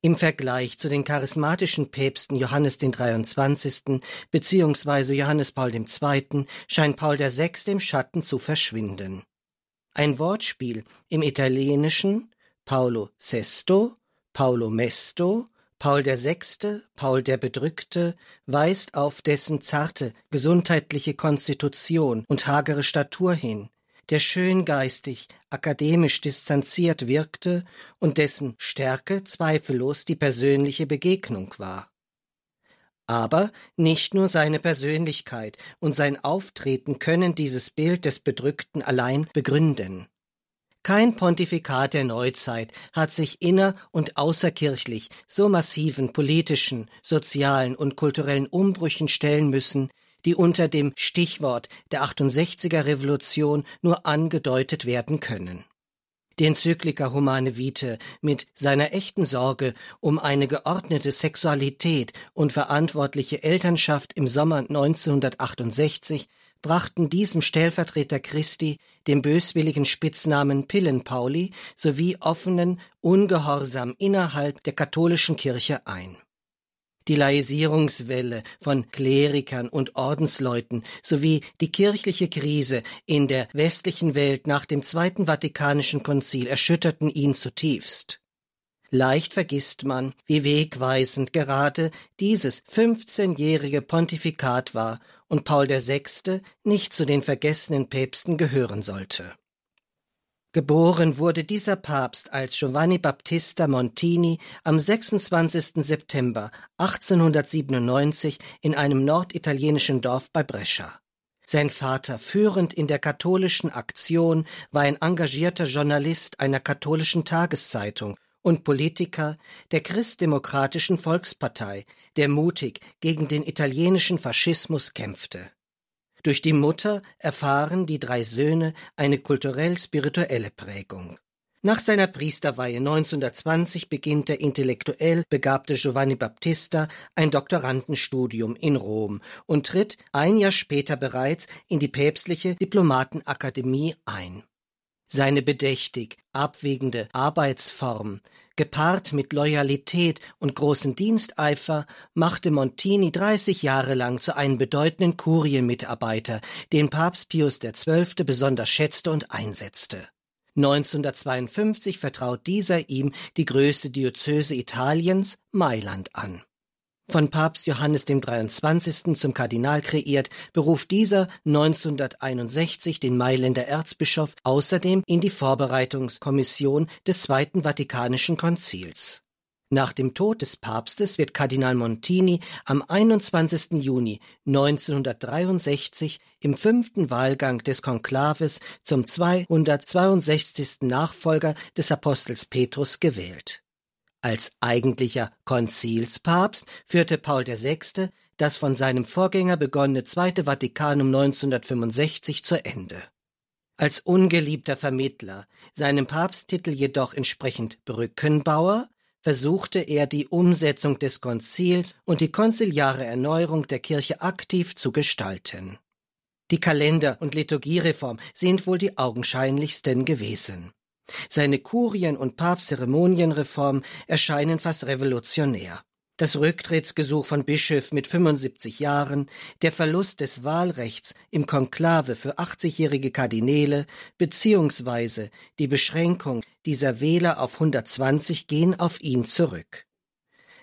Im Vergleich zu den charismatischen Päpsten Johannes den 23. bzw. Johannes Paul II. scheint Paul VI. im Schatten zu verschwinden. Ein Wortspiel im Italienischen Paolo Sesto, Paolo Mesto, Paul VI., Paul der Bedrückte, weist auf dessen zarte, gesundheitliche Konstitution und hagere Statur hin, der schön geistig, akademisch distanziert wirkte und dessen Stärke zweifellos die persönliche Begegnung war. Aber nicht nur seine Persönlichkeit und sein Auftreten können dieses Bild des Bedrückten allein begründen. Kein Pontifikat der Neuzeit hat sich inner- und außerkirchlich so massiven politischen, sozialen und kulturellen Umbrüchen stellen müssen die unter dem Stichwort der 68er Revolution nur angedeutet werden können. Die Enzyklika Humane Vitae mit seiner echten Sorge um eine geordnete Sexualität und verantwortliche Elternschaft im Sommer 1968 brachten diesem Stellvertreter Christi den böswilligen Spitznamen Pillenpauli sowie offenen Ungehorsam innerhalb der katholischen Kirche ein die Laisierungswelle von Klerikern und Ordensleuten sowie die kirchliche Krise in der westlichen Welt nach dem Zweiten Vatikanischen Konzil erschütterten ihn zutiefst. Leicht vergisst man, wie wegweisend gerade dieses 15-jährige Pontifikat war und Paul VI. nicht zu den vergessenen Päpsten gehören sollte. Geboren wurde dieser Papst als Giovanni Battista Montini am 26. September 1897 in einem norditalienischen Dorf bei Brescia. Sein Vater, führend in der katholischen Aktion, war ein engagierter Journalist einer katholischen Tageszeitung und Politiker der Christdemokratischen Volkspartei, der mutig gegen den italienischen Faschismus kämpfte. Durch die Mutter erfahren die drei Söhne eine kulturell-spirituelle Prägung. Nach seiner Priesterweihe 1920 beginnt der intellektuell begabte Giovanni Battista ein Doktorandenstudium in Rom und tritt ein Jahr später bereits in die päpstliche Diplomatenakademie ein. Seine bedächtig abwägende Arbeitsform, gepaart mit Loyalität und großem Diensteifer, machte Montini 30 Jahre lang zu einem bedeutenden Kurienmitarbeiter, den Papst Pius XII. besonders schätzte und einsetzte. 1952 vertraut dieser ihm die größte Diözese Italiens, Mailand, an von Papst Johannes dem 23. zum Kardinal kreiert, beruft dieser 1961 den Mailänder Erzbischof außerdem in die Vorbereitungskommission des Zweiten Vatikanischen Konzils. Nach dem Tod des Papstes wird Kardinal Montini am 21. Juni 1963 im fünften Wahlgang des Konklaves zum 262. Nachfolger des Apostels Petrus gewählt. Als eigentlicher Konzilspapst führte Paul VI. das von seinem Vorgänger begonnene Zweite Vatikanum 1965 zu Ende. Als ungeliebter Vermittler, seinem Papsttitel jedoch entsprechend Brückenbauer, versuchte er die Umsetzung des Konzils und die konziliare Erneuerung der Kirche aktiv zu gestalten. Die Kalender- und Liturgiereform sind wohl die augenscheinlichsten gewesen. Seine Kurien- und Papstzeremonienreform erscheinen fast revolutionär. Das Rücktrittsgesuch von Bischöf mit 75 Jahren, der Verlust des Wahlrechts im Konklave für 80-jährige Kardinäle beziehungsweise die Beschränkung dieser Wähler auf 120 gehen auf ihn zurück.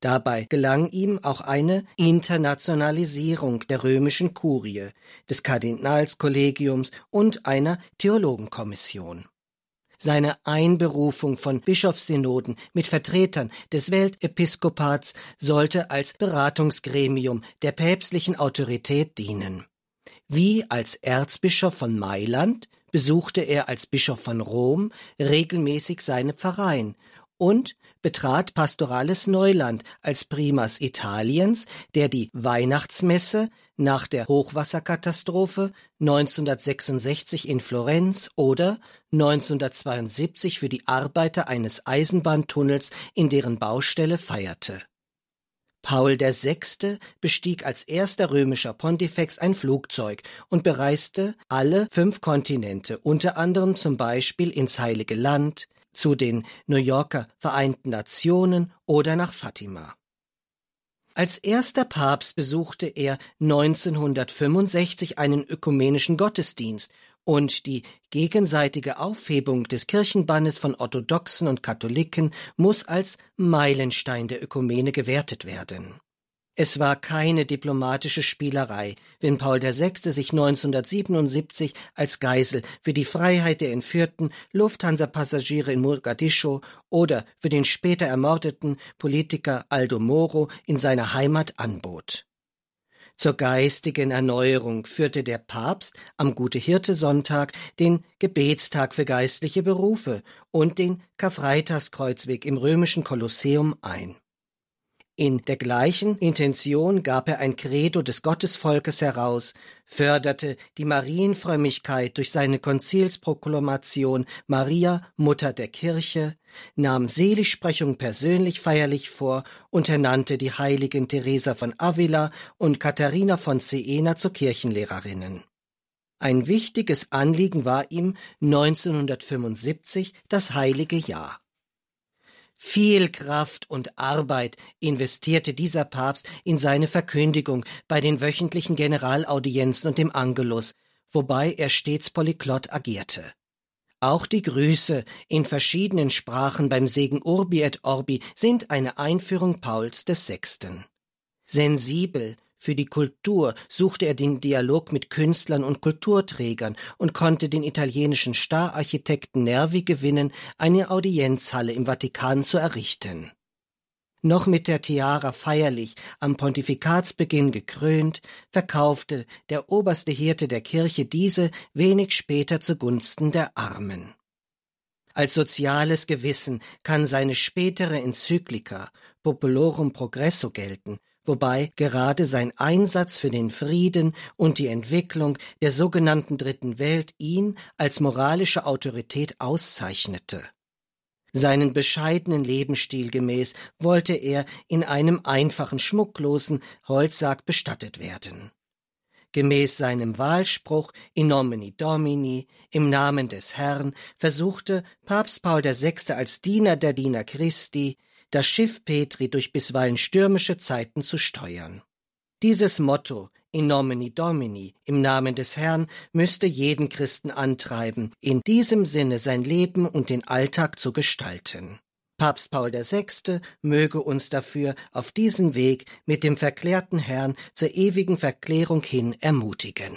Dabei gelang ihm auch eine Internationalisierung der römischen Kurie, des Kardinalskollegiums und einer Theologenkommission. Seine Einberufung von Bischofssynoden mit Vertretern des Weltepiskopats sollte als Beratungsgremium der päpstlichen Autorität dienen. Wie als Erzbischof von Mailand besuchte er als Bischof von Rom regelmäßig seine Pfarreien und betrat pastorales Neuland als Primas Italiens, der die Weihnachtsmesse nach der Hochwasserkatastrophe 1966 in Florenz oder 1972 für die Arbeiter eines Eisenbahntunnels in deren Baustelle feierte. Paul VI. bestieg als erster römischer Pontifex ein Flugzeug und bereiste alle fünf Kontinente, unter anderem zum Beispiel ins Heilige Land, zu den New Yorker Vereinten Nationen oder nach Fatima. Als erster Papst besuchte er 1965 einen ökumenischen Gottesdienst und die gegenseitige Aufhebung des Kirchenbannes von Orthodoxen und Katholiken muss als Meilenstein der Ökumene gewertet werden. Es war keine diplomatische Spielerei, wenn Paul VI. sich 1977 als Geisel für die Freiheit der entführten Lufthansa-Passagiere in Mogadischu oder für den später ermordeten Politiker Aldo Moro in seiner Heimat anbot. Zur geistigen Erneuerung führte der Papst am Gute-Hirte-Sonntag den Gebetstag für geistliche Berufe und den Karfreitagskreuzweg im römischen Kolosseum ein. In der gleichen Intention gab er ein Credo des Gottesvolkes heraus, förderte die Marienfrömmigkeit durch seine Konzilsproklamation Maria, Mutter der Kirche, nahm Seligsprechung persönlich feierlich vor und ernannte die heiligen Teresa von Avila und Katharina von Siena zu Kirchenlehrerinnen. Ein wichtiges Anliegen war ihm 1975 das heilige Jahr. Viel Kraft und Arbeit investierte dieser Papst in seine Verkündigung bei den wöchentlichen Generalaudienzen und dem Angelus, wobei er stets polyglott agierte. Auch die Grüße in verschiedenen Sprachen beim Segen Urbi et Orbi sind eine Einführung Pauls des Sechsten. Sensibel, für die Kultur suchte er den Dialog mit Künstlern und Kulturträgern und konnte den italienischen Stararchitekten Nervi gewinnen, eine Audienzhalle im Vatikan zu errichten. Noch mit der Tiara feierlich am Pontifikatsbeginn gekrönt, verkaufte der oberste Hirte der Kirche diese wenig später zugunsten der Armen. Als soziales Gewissen kann seine spätere Enzyklika Populorum Progresso gelten, wobei gerade sein Einsatz für den Frieden und die Entwicklung der sogenannten Dritten Welt ihn als moralische Autorität auszeichnete. Seinen bescheidenen Lebensstil gemäß wollte er in einem einfachen, schmucklosen Holzsarg bestattet werden. Gemäß seinem Wahlspruch in nomine Domini, im Namen des Herrn, versuchte Papst Paul VI. als Diener der Diener Christi das Schiff Petri durch bisweilen stürmische Zeiten zu steuern. Dieses Motto in nomine Domini, im Namen des Herrn, müsste jeden Christen antreiben, in diesem Sinne sein Leben und den Alltag zu gestalten. Papst Paul VI. möge uns dafür auf diesem Weg mit dem verklärten Herrn zur ewigen Verklärung hin ermutigen.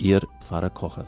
Ihr Pfarrer Kocher.